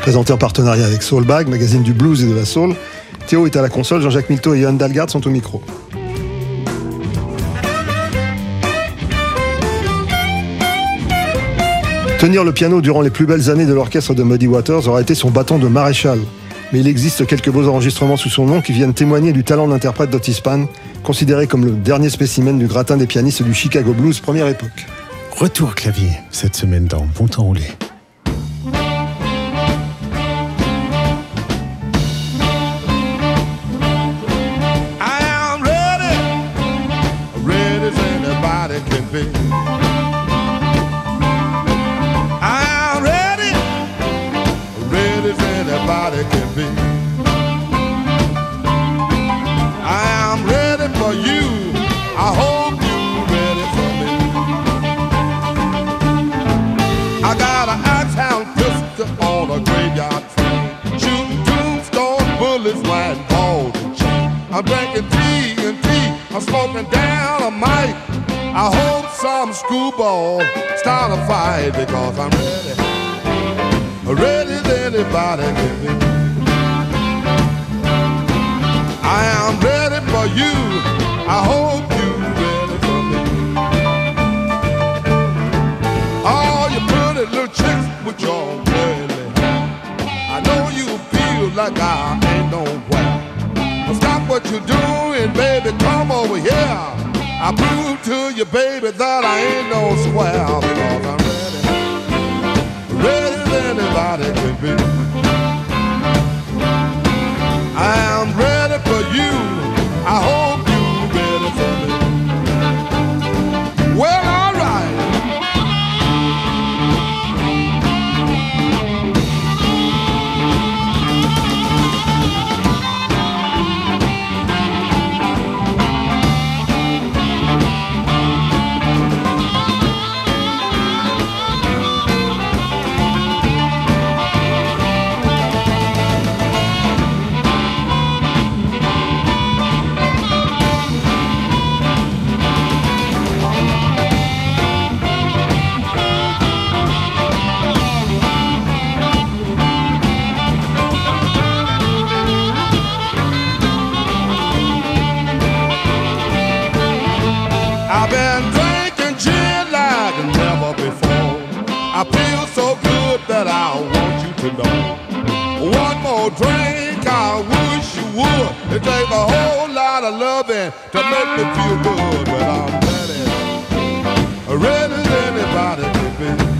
présentée en partenariat avec Soulbag, magazine du blues et de la soul. Théo est à la console, Jean-Jacques Milto et Yann Dalgard sont au micro. Tenir le piano durant les plus belles années de l'orchestre de Muddy Waters aura été son bâton de maréchal. Mais il existe quelques beaux enregistrements sous son nom qui viennent témoigner du talent d'interprète d'Otis Pan, considéré comme le dernier spécimen du gratin des pianistes du Chicago Blues première époque. Retour clavier cette semaine dans Bon Temps. Fight because I'm ready, ready as anybody can be. I am ready for you. I hope you're ready for me. All you pretty little chicks with your hair. I know you feel like I ain't nowhere. But stop what you're doing, baby. Come over here. I prove to you, baby, that I ain't no square because I'm anybody can be. I am ready for you. I feel so good that I want you to know. One more drink, I wish you would. It takes a whole lot of loving to make me feel good, but I'm ready, ready anybody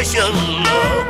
Your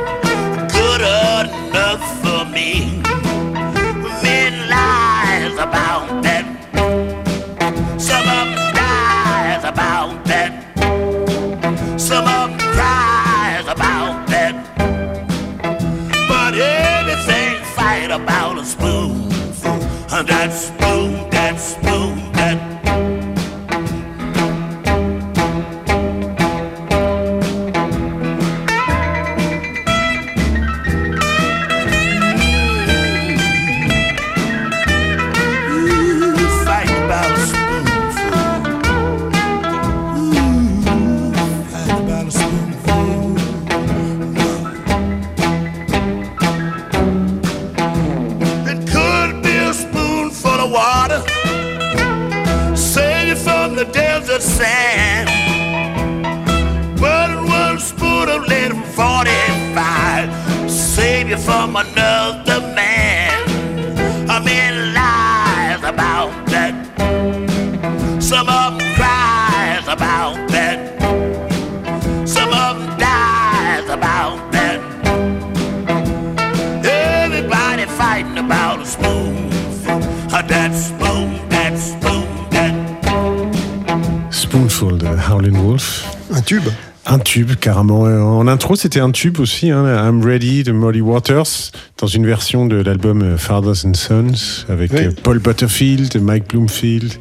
carrément. Euh, En intro, c'était un tube aussi, hein, I'm Ready de Molly Waters, dans une version de l'album euh, Fathers and Sons, avec Oui. euh, Paul Butterfield, Mike Bloomfield,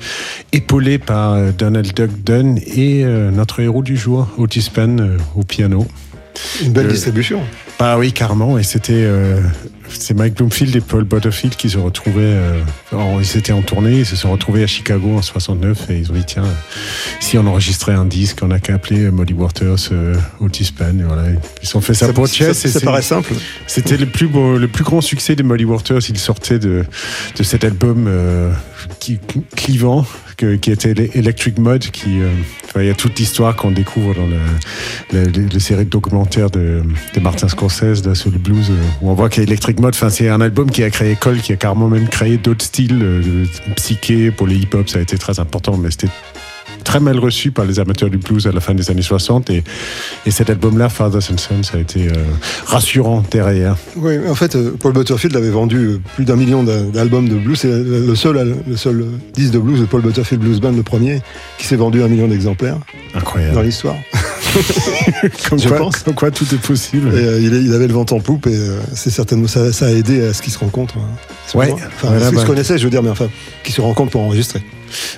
épaulé par Donald Duck Dunn et euh, notre héros du jour, Otis euh, au piano. Une belle Euh, distribution. Bah oui, carrément. Et c'était c'est Mike Bloomfield et Paul Butterfield qui se retrouvaient. euh, ils étaient en tournée, ils se sont retrouvés à Chicago en 69 et ils ont dit tiens, si on enregistrait un disque, on n'a qu'à appeler euh, Molly Waters, euh, Otis Pan. Et voilà, ils se sont fait ça, Ça, pour Chess. ça paraît simple. C'était le plus beau, le plus grand succès des Molly Waters. Il sortait de, de cet album euh, qui, clivant que- qui était Electric Mud. Qui, il y a toute l'histoire qu'on découvre dans la, série de documentaires de, de Martin Scorsese là, sur le blues, euh, où on voit qu'Electric Mud, enfin, c'est un album qui a créé école, qui a carrément même créé d'autres styles euh, psyché pour les hip-hop. Ça a été très important, mais c'était très mal reçu par les amateurs du blues à la fin des années 60 et, et cet album-là, Fathers and Sons, a été euh, rassurant derrière. Oui, en fait, euh, Paul Butterfield avait vendu euh, plus d'un million d'a- d'albums de blues. C'est le seul, al- le seul disque de blues de Paul Butterfield Blues Band, le premier, qui s'est vendu un million d'exemplaires dans Incroyable. l'histoire. Comme, je quoi, pense. comme quoi tout est possible. Et euh, il, avait le vent en poupe et euh, c'est certainement ça, ça a aidé à ce qu'ils se rencontrent. hein, Ouais. Enfin, ce qu'ils bah. se connaissaient, je veux dire, mais enfin, qui se rencontrent pour enregistrer.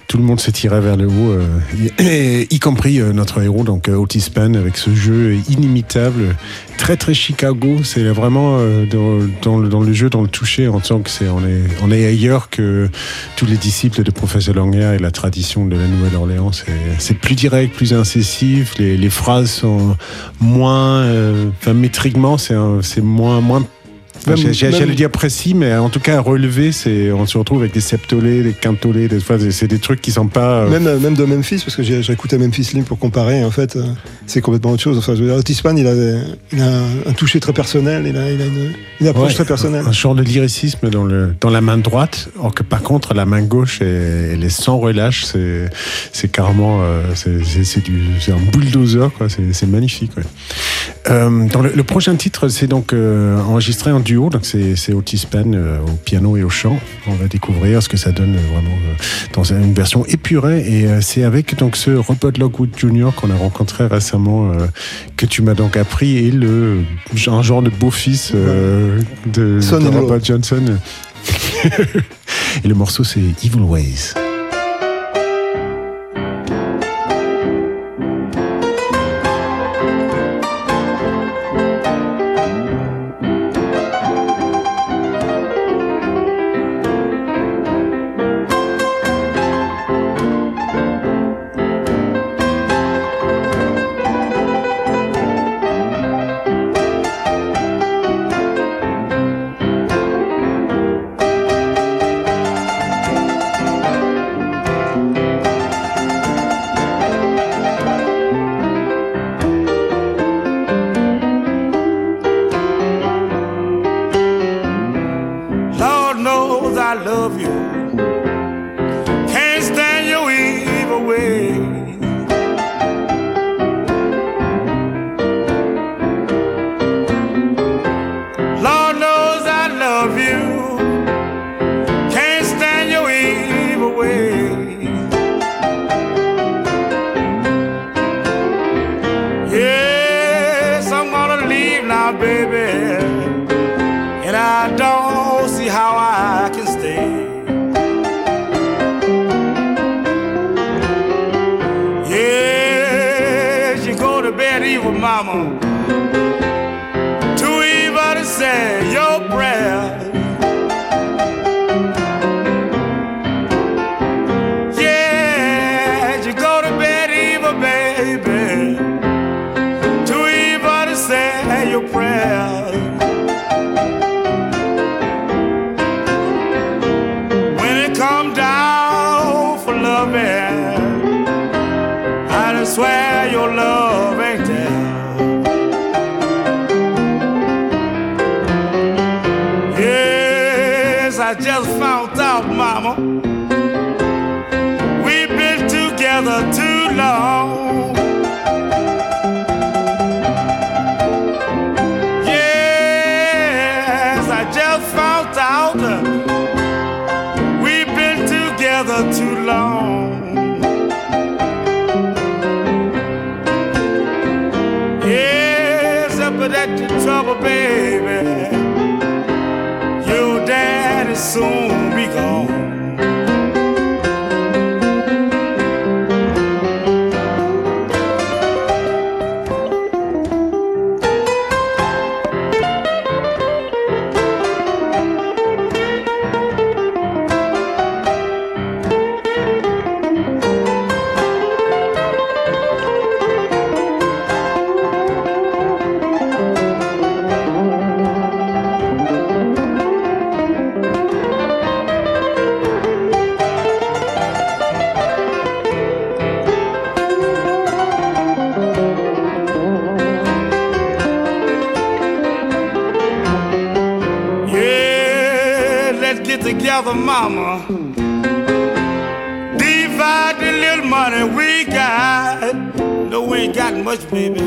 Tout le monde s'est tiré vers le haut, euh, y compris euh, notre héros, donc euh, Otis Pan, avec ce jeu inimitable, très très Chicago. C'est vraiment dans, le, jeu, dans le toucher, on sent que c'est on est on est ailleurs que tous les disciples de Professeur Languer et la tradition de la Nouvelle-Orléans. C'est- plus direct, plus incessif. Les, phrases sont moins, enfin métriquement, c'est moins moins Enfin, J'allais dire précis, mais en tout cas relevé, c'est on se retrouve avec des septolés, des quintolés, des fois c'est des trucs qui sont pas. euh, Même, euh, même de Memphis, parce que j'ai écouté Memphis Slim pour comparer, en fait, euh, c'est complètement autre chose. Enfin, je veux dire, Otis Pan, il a, il a un toucher très personnel, il a, il a une, une approche ouais, très personnelle. Un genre de lyricisme dans, le, dans la main droite, or que par contre la main gauche, elle, est sans relâche, c'est c'est carrément euh, c'est- du- c'est un bulldozer, quoi. C'est c'est magnifique. ouais. Euh, dans le, le prochain titre, c'est donc euh, enregistré en duo, donc c'est c'est Otis Pan euh, au piano et au chant. On va découvrir ce que ça donne euh, vraiment euh, dans une version épurée, et euh, c'est avec donc ce Robert Lockwood Jr. qu'on a rencontré récemment, euh, que tu m'as donc appris, et le un genre de beau-fils euh, de, de. Robert Johnson. et le morceau, c'est Evil Ways. Mama. Divide the little money we got. No, we ain't got much, baby.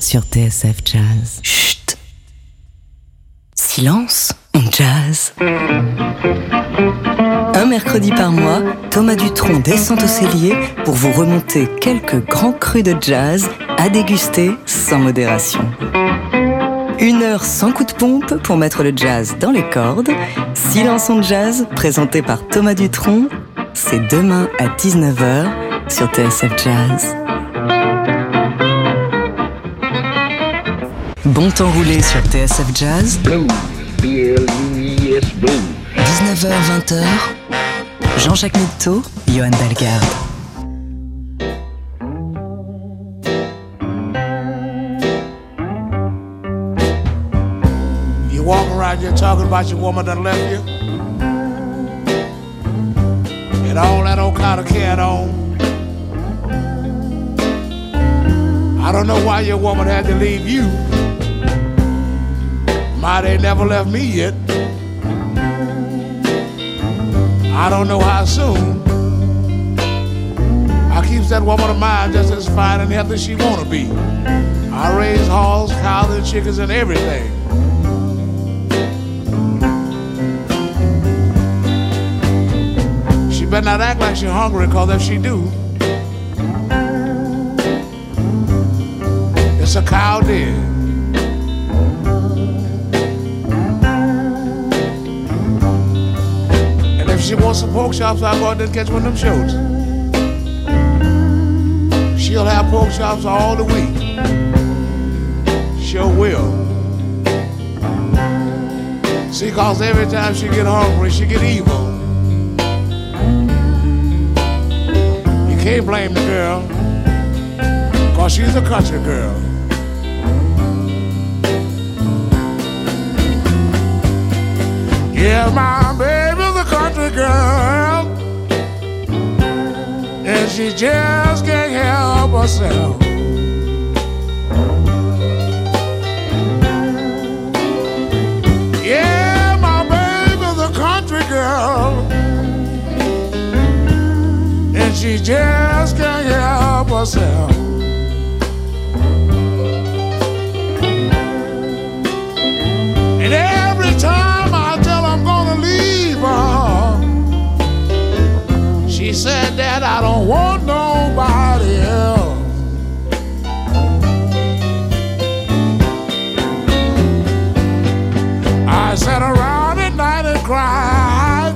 Sur TSF Jazz. Chut Silence, on jazz. Un mercredi par mois, Thomas Dutronc descend au cellier pour vous remonter quelques grands crus de jazz à déguster sans modération. Une heure sans coup de pompe pour mettre le jazz dans les cordes. Silence on jazz, présenté par Thomas Dutronc. C'est demain à 19h sur TSF Jazz. Bon temps roulé sur TSF Jazz, B-L-U-E-S Blues. 19h-20h. Jean-Jacques Mitteau, Johan Dalgarde. You walk around here talking about your woman that left you? And all that old kind of cat on. I don't know why your woman had to leave you. My, they never left me yet. I don't know how soon. I keeps that woman of mine just as fine and healthy as she wanna be. I raise hogs, cows, and chickens and everything. She better not act like she hungry, cause if she do, it's a cow dead. She wants some pork chops, I'll go out there and catch one of them shows. She'll have pork chops all the week. Sure will. See, cause every time she get hungry, she get evil. You can't blame the girl, cause she's a country girl. Yeah, my girl, and she just can't help herself. Yeah, my baby's a country girl, and she just can't help herself. Want nobody else. I sat around at night and cried,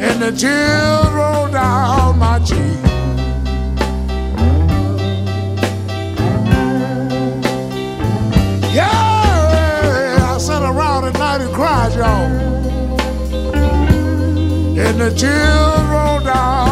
and the tears rolled down and the tears rolled down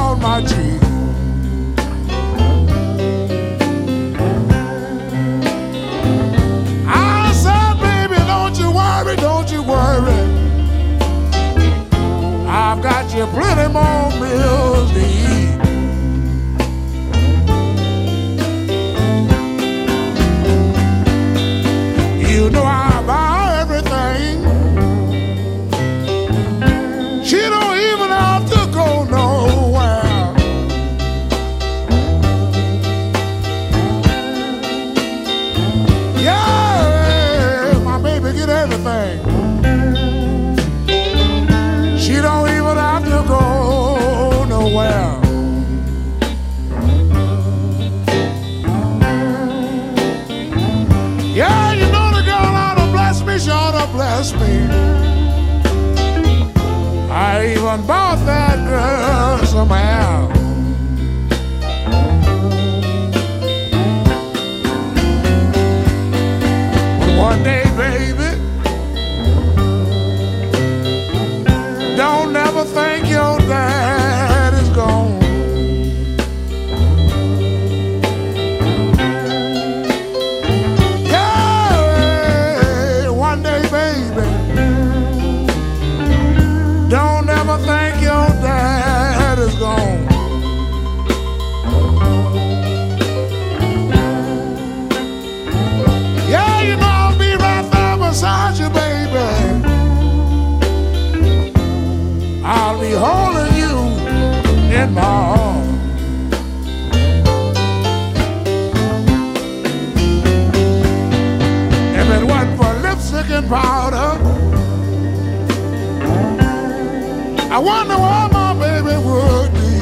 I wonder where my baby would be.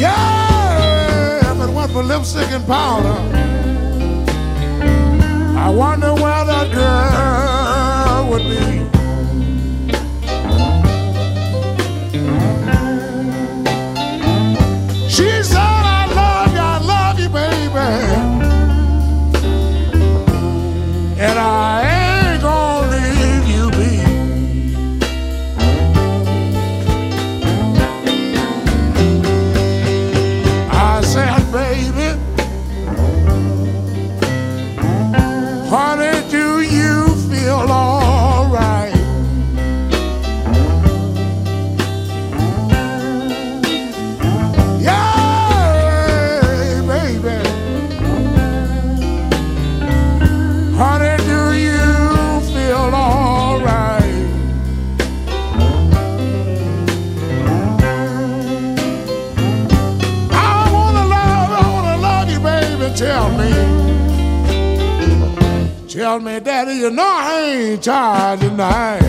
Yeah, if it wasn't for lipstick and powder, I wonder where that girl Tell me, Daddy, you know I ain't tired tonight.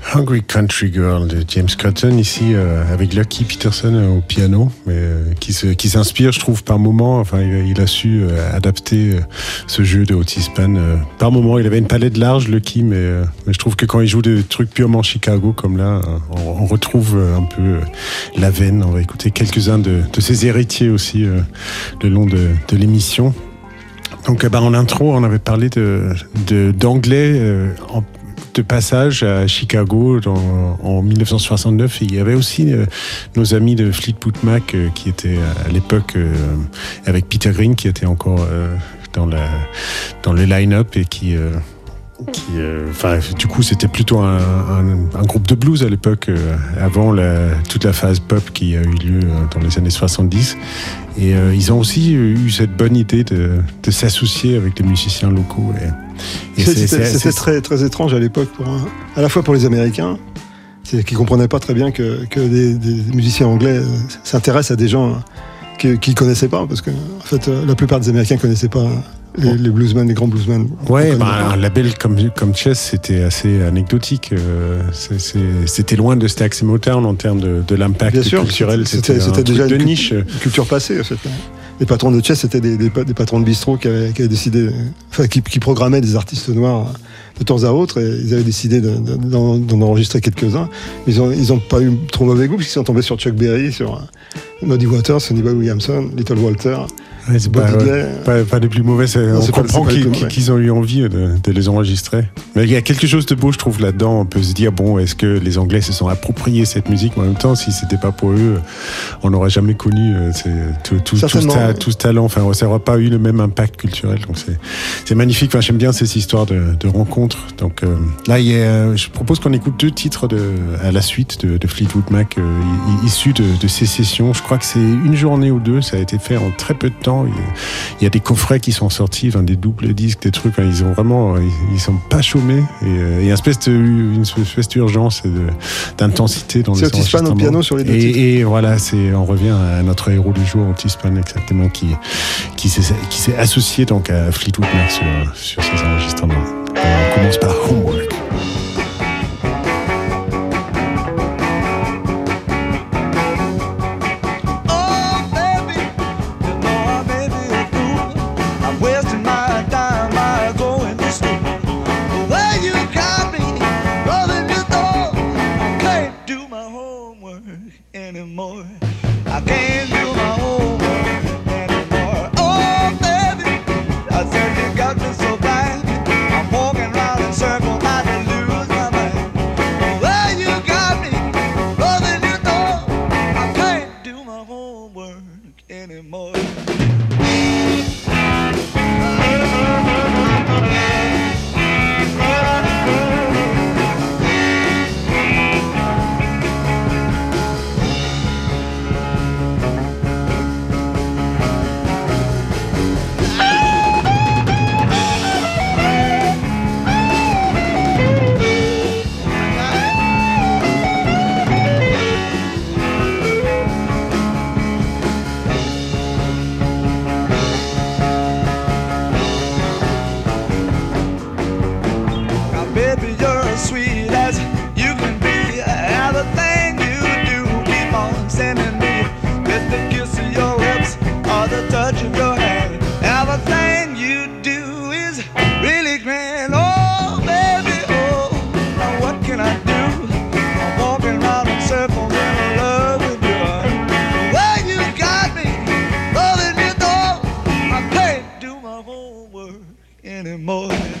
Hungry Country Girl de James Cotton, ici euh, avec Lucky Peterson euh, au piano, mais euh, qui s'inspire, je trouve, par moment. Enfin, il, a- su euh, adapter euh, ce jeu de Otis Pan. euh, par moment, il avait une palette large, mais, euh, mais je trouve que quand il joue des trucs purement Chicago comme là, euh, on, retrouve un peu la veine. On va écouter quelques-uns de, ses héritiers aussi le long de, l'émission. Donc, bah, en intro, on avait parlé d'anglais de passage à Chicago en 1969. Et il y avait aussi euh, nos amis de Fleetwood Mac euh, qui étaient à l'époque euh, avec Peter Green qui était encore dans, la, dans le line-up et qui... euh, qui, enfin, du coup, c'était plutôt un, un- un groupe de blues à l'époque, euh, avant la- toute la phase pop qui a eu lieu euh, dans les années 70. Et euh, ils ont aussi eu cette bonne idée de, de s'associer avec les musiciens locaux. C'était très, très étrange à l'époque, à la fois pour les Américains. C'est qu'ils comprenaient pas très bien que, que des, des musiciens anglais s'intéressent à des gens qui qu'ils connaissaient pas, parce que en fait, la plupart des Américains connaissaient pas les, les bluesmen, les grands bluesmen. Ouais, bah, un label comme, comme Chess, c'était assez anecdotique. euh, C'était loin de Stax et Motown en termes de, de l'impact culturel. c'était un déjà de une, cu- niche. culture passée. Les patrons de chess c'était des, des, pa- des patrons de bistrot qui avaient, qui avaient décidé, enfin qui, qui programmaient des artistes noirs de temps à autre et ils avaient décidé de- de- d'en enregistrer quelques-uns. Mais ils ont ils ont pas eu trop mauvais goût puisqu'ils sont tombés sur Chuck Berry, sur Muddy Waters, Sonny Boy Williamson, Little Walter. Ouais, c'est pas, pas les plus mauvais. Non, on comprend qu'ils ont eu envie de, de les enregistrer. Mais il y a quelque chose de beau, je trouve, là-dedans. On peut se dire, bon, est-ce que les Anglais se sont appropriés cette musique? Mais en même temps, si c'était pas pour eux, on n'aurait jamais connu euh, tout, tout, tout, ce Certainement. ta- tout ce talent. Enfin, ça n'aurait pas eu le même impact culturel. Donc, c'est magnifique. Enfin, J'aime bien ces histoires de, de rencontres. Donc euh, là, il y a- je propose qu'on écoute deux titres de, à la suite de, Fleetwood Mac, euh, issus de, de ces sessions. Je crois que c'est une journée ou deux. Ça a été fait en très peu de temps. Il y a- des coffrets qui sont sortis, enfin, des doubles disques, des trucs. hein, ils ont vraiment, ils, ils sont pas chômés. Et euh, il y a une espèce d'urgence et d'intensité dans les Spann au enregistrements. piano sur les deux et, voilà, c'est, on revient à notre héros du jour, Otis exactement, qui, qui s'est, qui s'est associé donc à Fleetwood Mac sur, sur ces enregistrements. On commence par Homework. More. morning.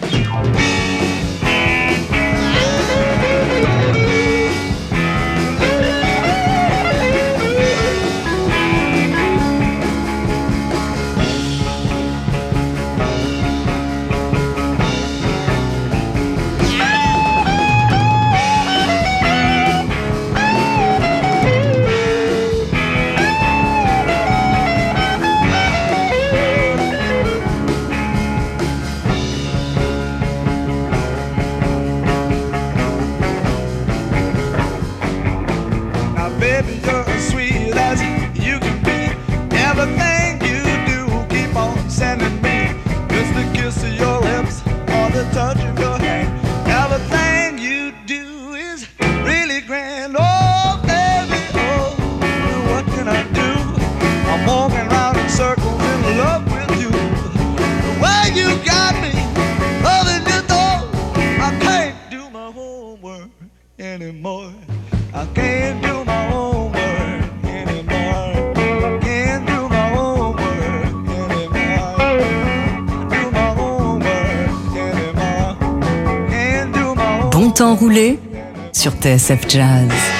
TSF Jazz.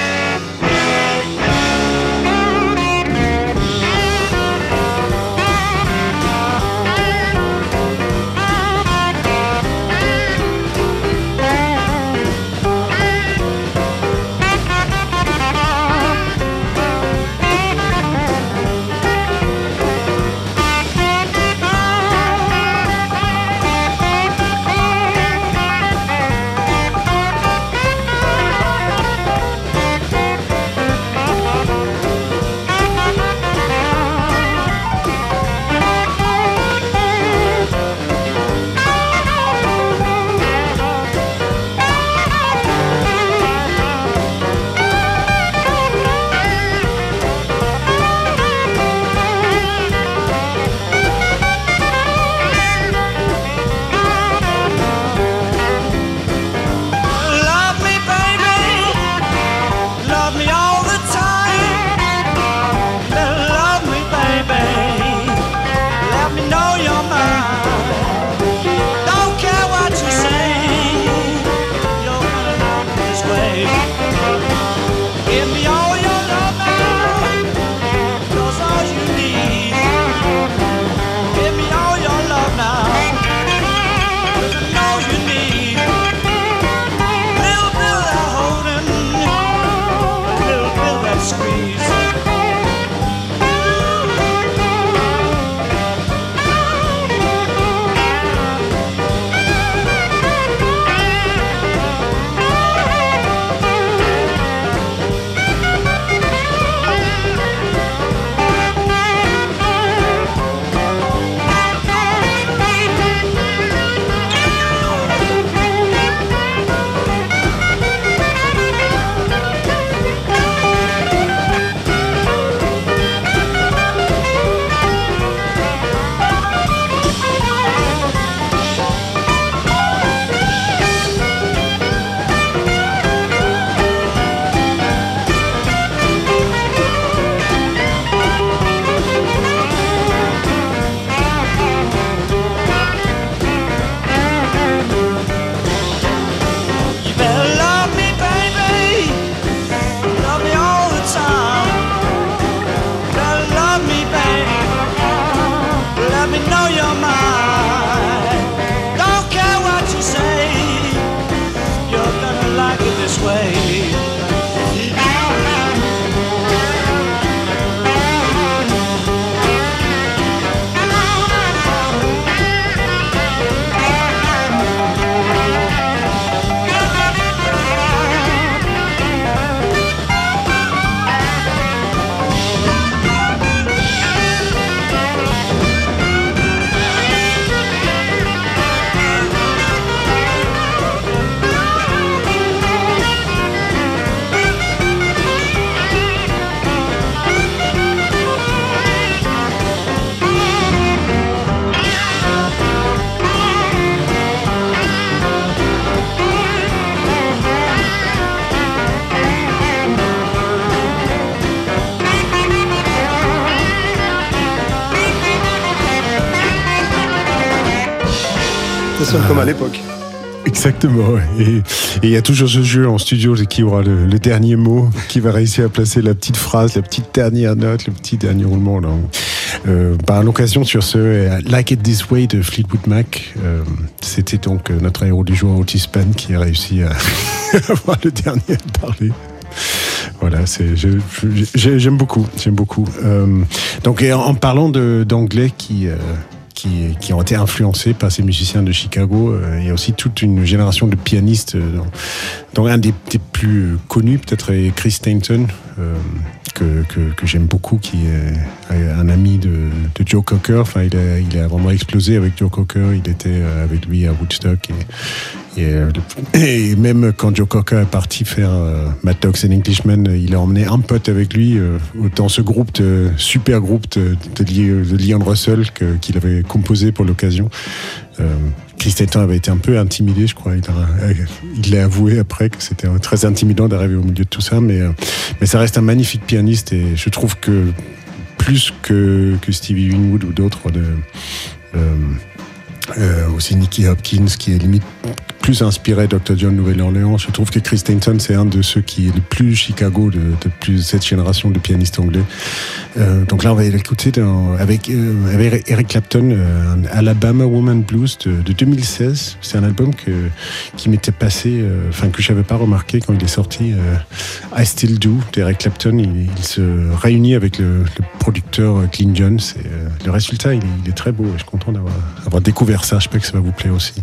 Exactement. Et il y a toujours ce jeu en studio qui aura le, dernier mot, qui va réussir à placer la petite phrase, la petite dernière note, le petit dernier roulement. Là. Euh, par l'occasion, sur ce euh, Like It This Way de Fleetwood Mac, euh, c'était donc notre héros du jour, Otis Pan, qui a réussi à avoir le dernier à parler. Voilà, c'est j'aime beaucoup, j'aime beaucoup. Donc, en, parlant d'anglais qui qui, ont été influencés par ces musiciens de Chicago, euh, il y a aussi toute une génération de pianistes, euh, dont, un des, plus euh, connus peut-être est Chris Stanton. Euh, que, que, j'aime beaucoup, qui est un ami de, Joe Cocker. Enfin, il a, il vraiment explosé avec Joe Cocker. Il était euh, avec lui à Woodstock. Et, euh, et même quand Joe Cocker est parti faire euh, Mad Dogs and Englishmen, euh, il a emmené un pote avec lui euh, dans ce groupe, de, super groupe de, de, Leon Russell qu'il avait composé pour l'occasion. Euh, Chris Stanton avait été un peu intimidé, je crois. Il il l'a avoué après que c'était très intimidant d'arriver au milieu de tout ça, mais, euh, ça reste un magnifique pianiste et je trouve que plus que, Stevie Winwood ou d'autres, euh, euh, aussi Nicky Hopkins, qui est limite plus inspiré Dr. John Nouvelle-Orléans. Je trouve que Chris Stanton, c'est un de ceux qui est le plus Chicago de, plus cette génération de pianistes anglais. Euh, donc là, on va l'écouter euh, avec Eric Clapton, un Alabama Woman Blues de, de 2016. C'est un album que, qui m'était passé, enfin que j'avais pas remarqué quand il est sorti. I Still Do d'Eric Clapton. Il, se réunit avec le, producteur Clint Jones. Et, le résultat, il, il est très beau. et Je suis content d'avoir avoir découvert ça. Je sais que ça va vous plaire aussi.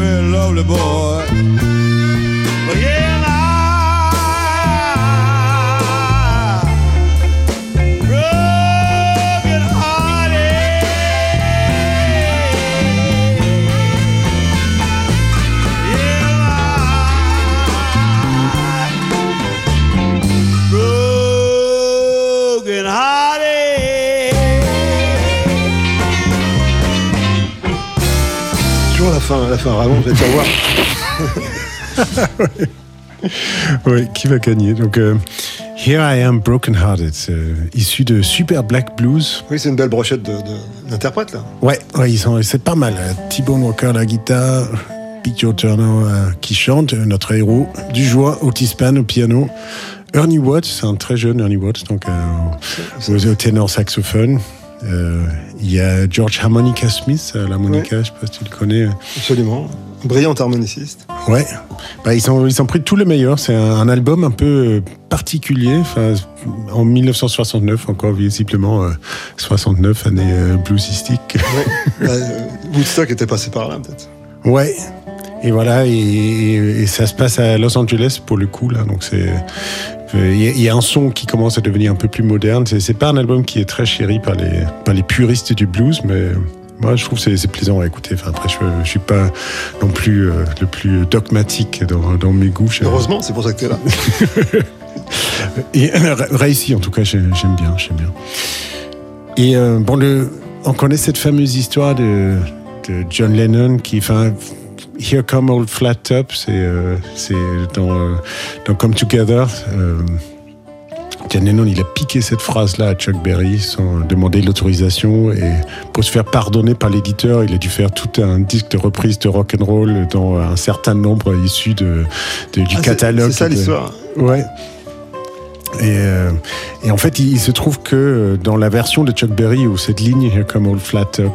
Very lovely boy. Fin, la fin vraiment, vais te revoir. Oui, qui va gagner Donc, euh, Here I Am Broken Hearted, euh, issu de Super Black Blues. Oui, c'est une belle brochette d'interprètes là. Ouais, ouais, c'est pas mal. Euh, T-Bone Walker à la guitare, Pete Joe Turner euh, qui chante, notre héros, du joie, Otis Spann au piano, Ernie Watts, c'est un très jeune Ernie Watts, donc au, au ténor saxophone. Euh, Il y a George Harmonica Smith à l'harmonica, je sais pas si tu le connais. Absolument. Brillant harmoniciste. Ouais, bah, ils ont ils ont pris tout le meilleur. C'est un, un album un peu euh, particulier. Enfin, en 1969, encore visiblement euh, 69 année euh, bluesistique. Bah, euh, Woodstock était passé par là peut-être. Ouais. Et voilà, et, et- et ça se passe à Los Angeles pour le coup là. Donc c'est euh, il y, a- il y a un son qui commence à devenir un peu plus moderne. C'est pas un album qui est très chéri par les par les puristes du blues, mais moi je trouve que c'est plaisant à écouter. Enfin après je, je suis pas non plus euh, le plus dogmatique dans, dans mes goûts. Heureusement, c'est pour ça que tu es là. et euh, réussi, en tout cas, j'ai- j'aime bien, j'aime bien. Et euh, bon, le, on connaît cette fameuse histoire de, de John Lennon qui, enfin, Here Come Old Flat Top, c'est euh, dans, euh, dans Come Together. euh, John Lennon, il a piqué cette phrase-là à Chuck Berry sans demander l'autorisation et pour se faire pardonner par l'éditeur, il a dû faire tout un disque de reprise de rock and roll dans un certain nombre issu de, de- du Ah, catalogue. C'est ça l'histoire. Ouais. Et, euh, et en fait, il, il se trouve que euh, dans la version de Chuck Berry où cette ligne Here Come Old Flat euh,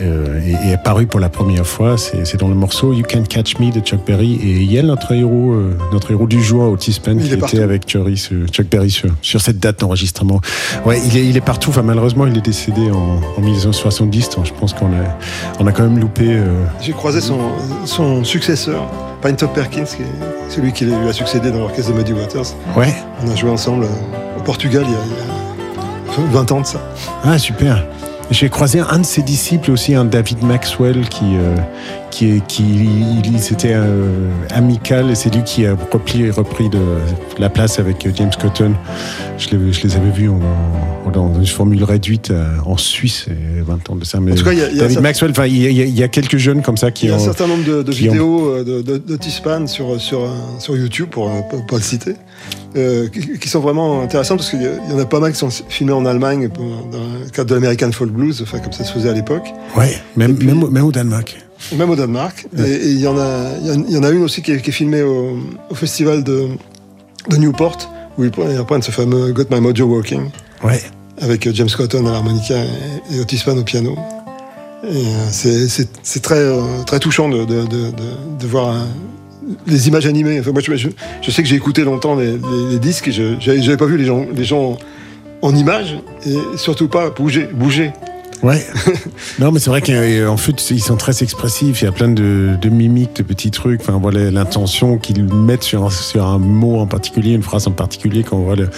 euh, est, apparue pour la première fois, c'est dans le morceau You Can Catch Me de Chuck Berry. Et il y a notre héros, euh, notre héros du jour, Otis Penn, qui était partout. avec Chuck, Berry sur, sur cette date d'enregistrement. Ouais, il est, il est partout. Enfin, malheureusement, il est décédé en, en 1970. Donc, je pense qu'on a, on a quand même loupé. euh, J'ai croisé son, son successeur, Pintop Perkins, qui est celui qui lui a succédé dans l'orchestre de Muddy Waters. Ouais. On a joué ensemble au Portugal il y a, il y a 20 ans de ça. Ah, super. J'ai croisé un de ses disciples aussi, un David Maxwell, qui, euh, qui, qui c'était euh, amical et c'est lui qui a repris, repris de, la place avec euh, James Cotton. Je, les- je les avais vus en- en- dans une formule réduite euh, en Suisse, il y a 20 ans de ça. Mais En tout cas, il y a- il y a David Maxwell, il y, a- y quelques jeunes comme ça qui Il y a un ont. certain nombre de, ont- vidéos euh, de, Spann sur, sur, sur YouTube, pour ne pas le citer, euh, qui, qui sont vraiment intéressantes parce qu'il y, en a pas mal qui sont filmés en Allemagne pour- dans le cadre de l'American Folk Blues, enfin, comme ça se faisait à l'époque, Ouais, même, même, au- même au Danemark. même au Danemark. Et, et il, y en a, y en, a une aussi qui est, qui est filmée au, au festival de, de Newport, où ils prennent, ils reprennent ce fameux Got My Mojo Walking, Ouais. avec euh, James Cotton à l'harmonica et, et Otis Spann au piano. Euh, c'est- très, très touchant de, de, de, voir les images animées. Enfin, moi, je, sais que j'ai écouté longtemps les, disques et je n'avais pas vu les gens, en images et surtout pas bouger. Ouais. non, mais c'est vrai qu'en fait, ils sont très expressifs. Il y a plein de, de mimiques, de petits trucs. Enfin, voilà l'intention qu'ils mettent sur un, sur un mot en particulier, une phrase en particulier. Quand on voit le-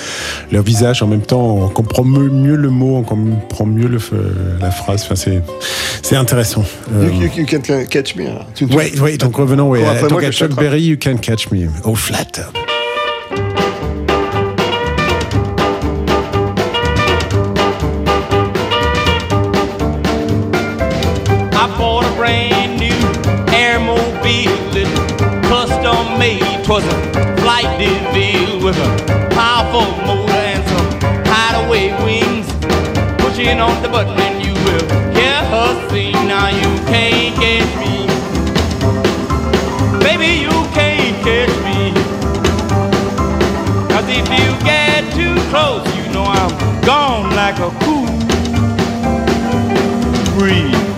leur visage en même temps, on comprend mieux, le mot, on comprend mieux le, la phrase. Enfin, c'est, c'est intéressant. Euh, You, you- you can't catch me. Tu- tu- Ouais, donc revenons, ouais. Donc à Chuck. Berry, You Can Catch Me. Oh, flat 'Twas a flight DeVille with a powerful motor and some hideaway wings. Pushing on the button and you will hear her sing. Now you can't catch me, baby, you can't catch me. Cause if you get too close, you know I'm gone like a cool breeze.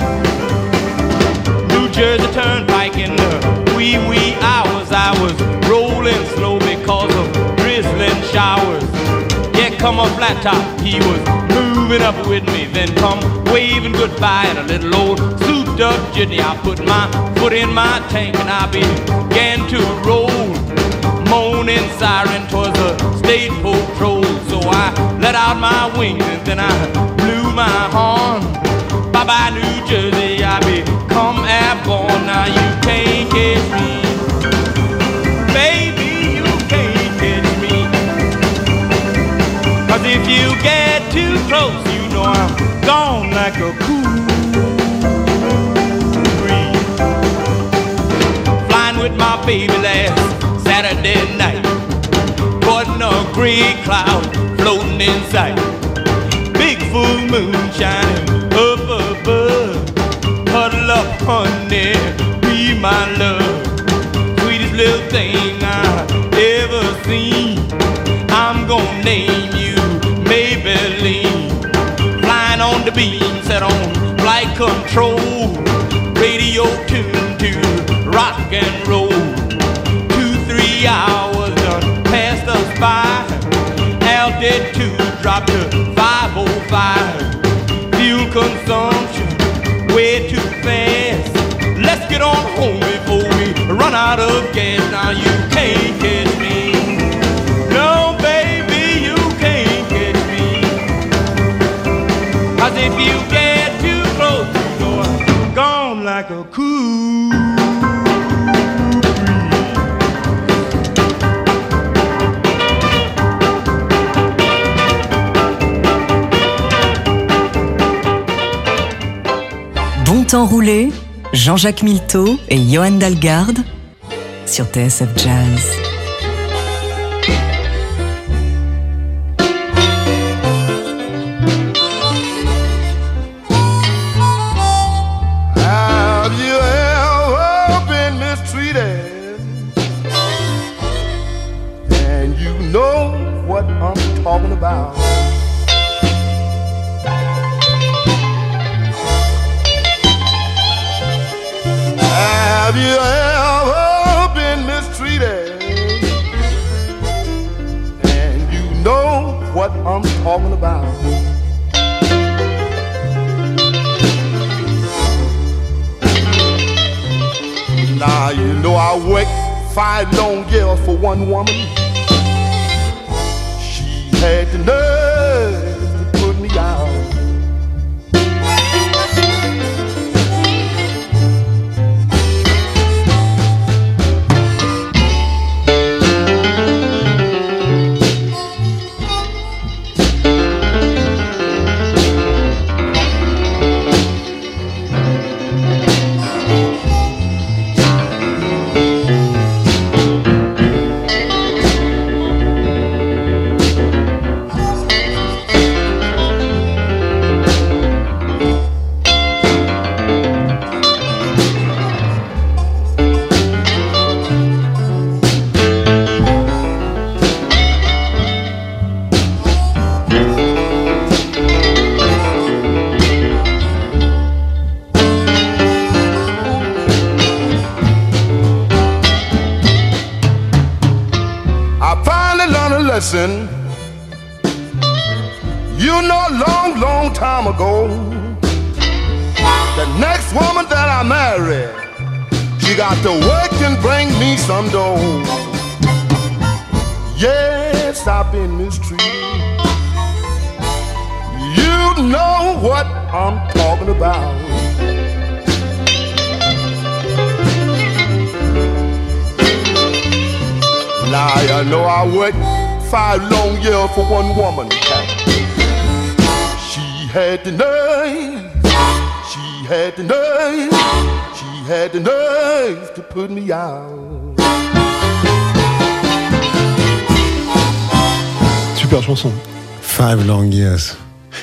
New Jersey Turnpike showers. Yeah, come a flat top, he was moving up with me. Then come waving goodbye in a little old souped up jitney. I put my foot in my tank and I began to roll. Moaning siren towards the state patrol. So I let out my wings and then I blew my horn. Bye bye, New Jersey, I become airborne. Now you can't catch me. get too close, you know I'm gone like a cool breeze. Flying with my baby last Saturday night, caught in a gray cloud floating in sight. Big full moon shining up above, huddle up, honey, be my love. Control. Radio tuned to rock and roll. Two, three hours done passed us by. Altitude dropped to 505. Fuel consumption way too fast. Let's get on home before we run out of gas. Now you can't catch me. No, baby, you can't catch me. Cause if you Temps roulé, Jean-Jacques Milteau et Johan Dalgarde sur TSF Jazz. Five long years for one woman. She had the nerve Super chanson. Five Long Years.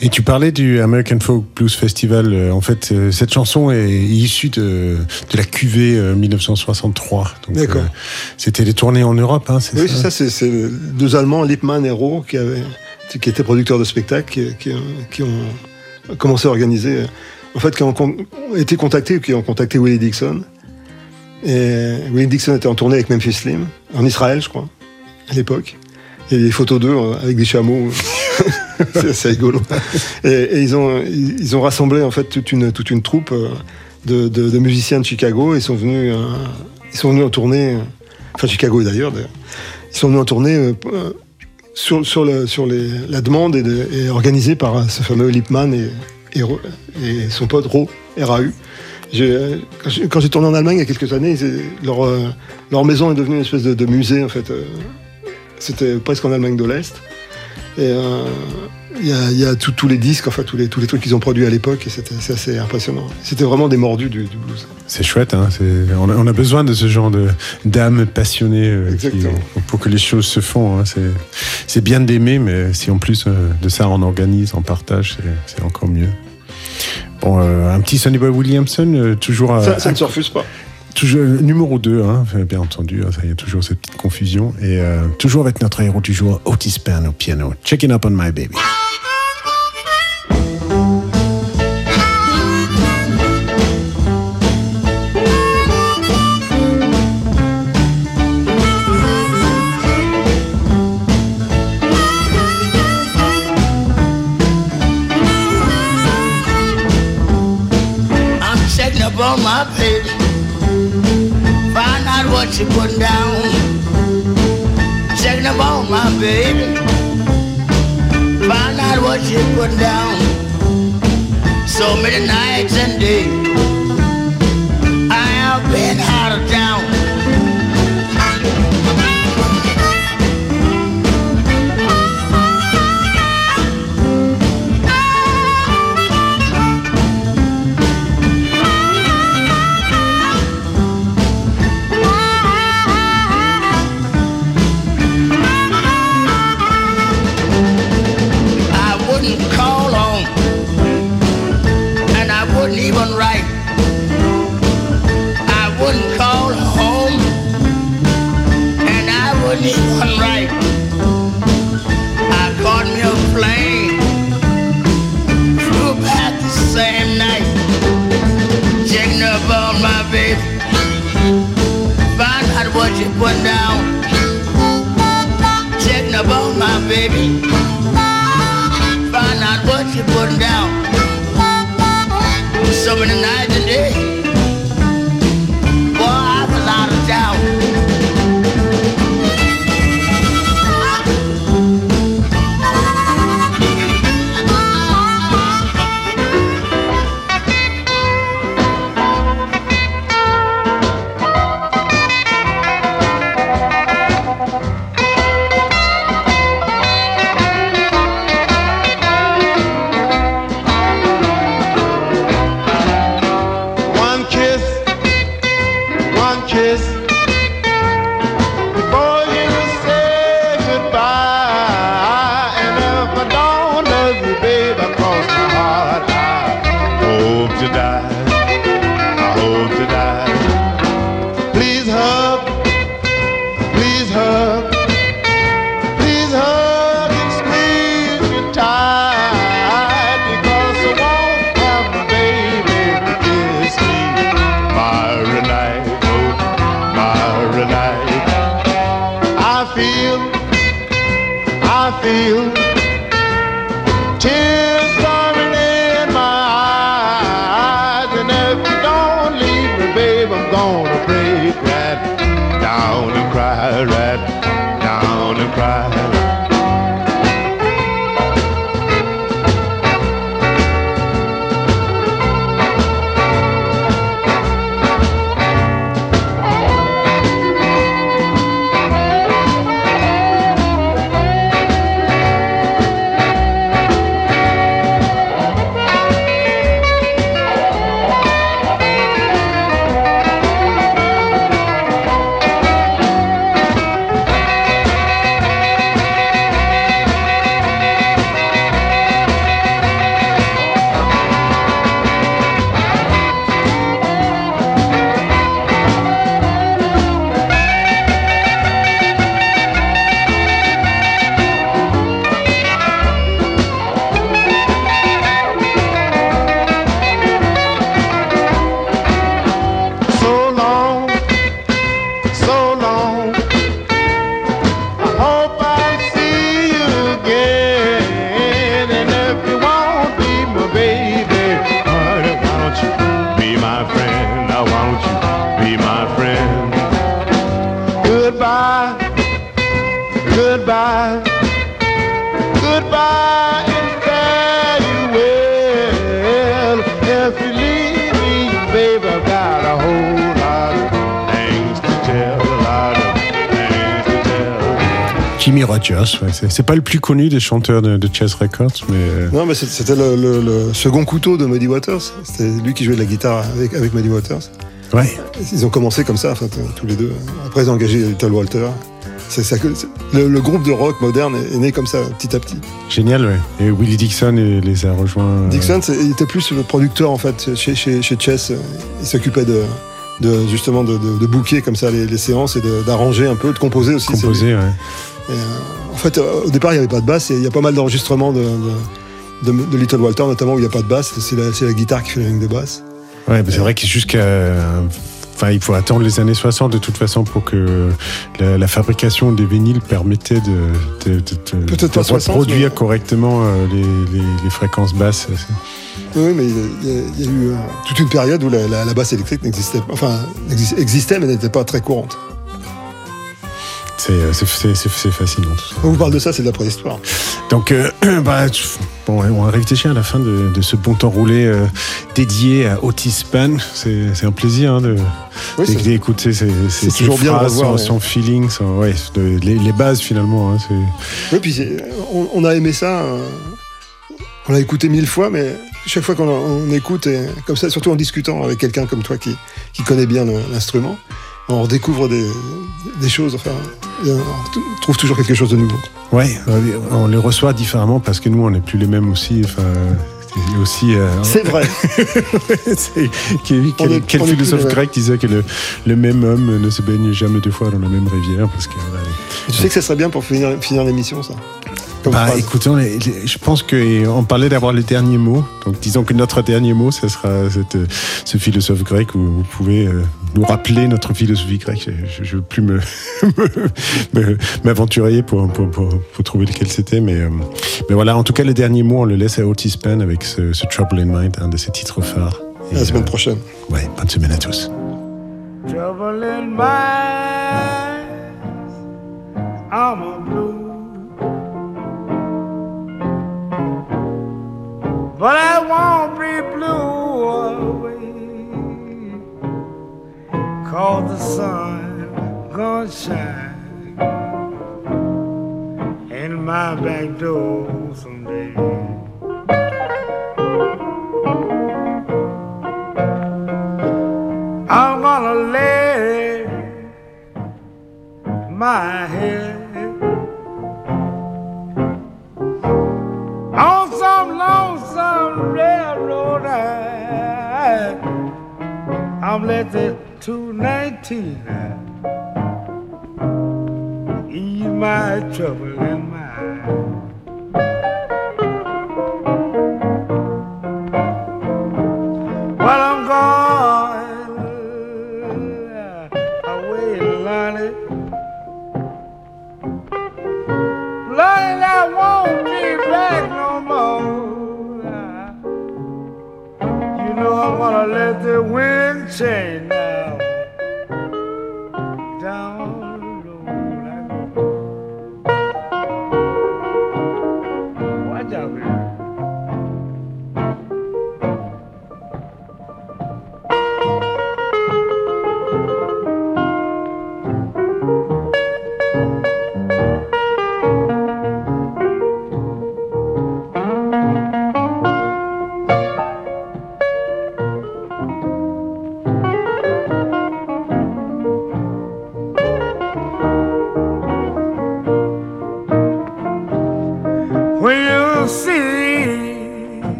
Et tu parlais du American Folk Blues Festival. euh, En fait, euh, cette chanson est issue de, de la QV euh, 1963. Donc, D'accord. euh, C'était les tournées en Europe, hein, c'est Oui, ça c'est ça, c'est- deux Allemands, Lippmann et Roh, qui, avaient, qui étaient producteurs de spectacles, qui, qui- qui ont commencé à organiser. En fait, qui ont été contactés, qui ont contacté Willie Dixon. Et Willie Dixon était en tournée avec Memphis Slim, en Israël, je crois, à l'époque. Il y a des photos d'eux euh, avec des chameaux. c'est assez rigolo. Et, et ils, ont, ils, ont rassemblé en fait toute une, toute une troupe euh, de, de- de musiciens de Chicago. Ils sont venus, euh, ils sont venus en tournée, euh, enfin Chicago d'ailleurs. Ils sont venus en tournée sur, sur, le- sur les- la demande et, de- et organisée par ce fameux Lippmann et, et, et son pote Ro, RAU. Quand j'ai- tourné en Allemagne il y a quelques années, leur, leur maison est devenue une espèce de, de musée en fait. C'était presque en Allemagne de l'Est. Et euh, Il y a, il y a tout- tous les disques, enfin tous les, tous les trucs qu'ils ont produits à l'époque, et c'était c'est assez impressionnant. C'était vraiment des mordus du, du blues. C'est chouette, hein, on, a, on a besoin de ce genre de d'âme passionnée euh, qui- pour que les choses se font. hein. C'est bien d'aimer, mais si en plus euh, de ça on organise, on partage, c'est- encore mieux. Bon, euh, un petit Sonny Boy Williamson, toujours. Ça, ça ne se refuse pas. Toujours numéro 2, hein, bien entendu, hein, il y a toujours cette petite confusion. Et euh, toujours avec notre héros du jour, Otis Pan au piano. Checking up up on my baby. Find out what you put down. Checking up on my baby. Find out what she putting down. So many nights and days. I have been what you put down, checking up on my baby. Find out what you putting down. So many nights and days, Jimmy Rogers, ouais, c'est pas le plus connu des chanteurs de, de Chess Records, mais euh, Non, mais c'était le, le- le second couteau de Muddy Waters. C'était lui qui jouait de la guitare avec, avec Muddy Waters. ouais. Ils ont commencé comme ça, enfin, t- tous les deux. Après, ils ont engagé Little Walter. C'est ça le, le groupe de rock moderne est, est né comme ça, petit à petit. Génial, ouais. Et Willie Dixon les a rejoints. euh, Dixon, il était plus le producteur en fait chez, chez, chez Chess. Il s'occupait de, de justement de, de, de comme ça les, les séances et d'arranger un peu, de composer aussi. composés, ouais. Et, euh, en fait, euh, au départ, il n'y avait pas de basse. Il y a pas mal d'enregistrements de, de, de- de Little Walter, notamment où il n'y a pas de basse. C'est la, guitare qui fait la ligne de basse. Ouais, c'est vrai que jusqu'à. Enfin, il faut attendre les années 60 de toute façon pour que la, la fabrication des vinyles permettait de, de, de- de- Peut-être de pas 60, reproduire mais- correctement euh, les, les- les fréquences basses. Oui, mais il y a, il y a eu toute une période où la, la- la basse électrique n'existait pas. Enfin, exis- existait, mais n'était pas très courante. C'est c'est- fascinant on vous parle de ça, c'est de la préhistoire. Donc, euh, bah, bon, on arrive déjà à la fin de, de ce bon temps roulé euh, dédié à Otis Pan. C'est un plaisir hein, de Oui, c'est- d'écouter ces, toujours bien de phrases, revoir, son, ouais. son feeling, son- ouais, de- les, les bases finalement. hein, Oui, puis on, on a aimé ça. euh, on l'a écouté mille fois, mais chaque fois qu'on on écoute, et comme ça, surtout en discutant avec quelqu'un comme toi qui, qui connaît bien l'instrument, on redécouvre des, des choses. Enfin, on trouve toujours quelque chose de nouveau. Ouais, euh, on les reçoit différemment parce que nous, on n'est plus les mêmes aussi. Enfin, aussi. euh, C'est vrai. c'est- quel, est- philosophe grec disait que le, le même homme ne se baigne jamais deux fois dans la même rivière parce que. les- Tu sais que ça serait bien pour finir, finir l'émission, ça. Comme Bah, écoutez, on est- je pense qu'on parlait d'avoir les derniers mots. Donc, disons que notre dernier mot, ce sera cette, euh, ce philosophe grec où vous pouvez euh, nous rappeler notre philosophie grecque. Je ne veux plus me- me- m'aventurer pour, pour, pour, pour trouver lequel c'était. Mais, euh, mais voilà, en tout cas, le dernier mot, on le laisse à Otis Penn avec ce, ce Trouble in Mind, un de ses titres phares. Et, la semaine euh, prochaine. ouais, bonne semaine à tous. Trouble in mind, I'm a blue. But I won't be blue away. Cause the sun gonna shine in my back door someday. I'm gonna lay my head railroad ride. I'm let the 219 ease my trouble in mind. Let the wind change